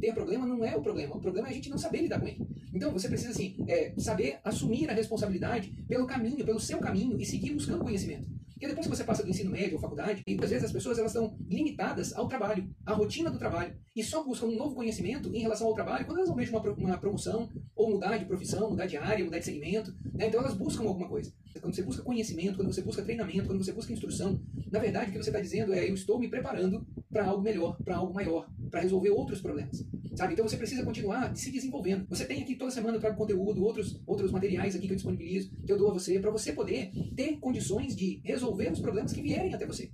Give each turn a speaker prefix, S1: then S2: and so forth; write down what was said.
S1: Ter problema não é o problema. O problema é a gente não saber lidar com ele. Então você precisa, assim, é, saber assumir a responsabilidade pelo caminho, pelo seu caminho e seguir buscando conhecimento. Porque depois que você passa do ensino médio ou faculdade, muitas vezes as pessoas elas estão limitadas ao trabalho, à rotina do trabalho, e só buscam um novo conhecimento em relação ao trabalho quando elas almejam uma, uma promoção, ou mudar de profissão, mudar de área, mudar de segmento. Né? Então elas buscam alguma coisa. Quando você busca conhecimento, quando você busca treinamento, quando você busca instrução, na verdade o que você está dizendo é eu estou me preparando para algo melhor, para algo maior, para resolver outros problemas. Sabe? Então você precisa continuar se desenvolvendo. Você tem aqui toda semana eu trago conteúdo, outros, outros materiais aqui que eu disponibilizo, que eu dou a você, para você poder ter condições de resolver os problemas que vierem até você.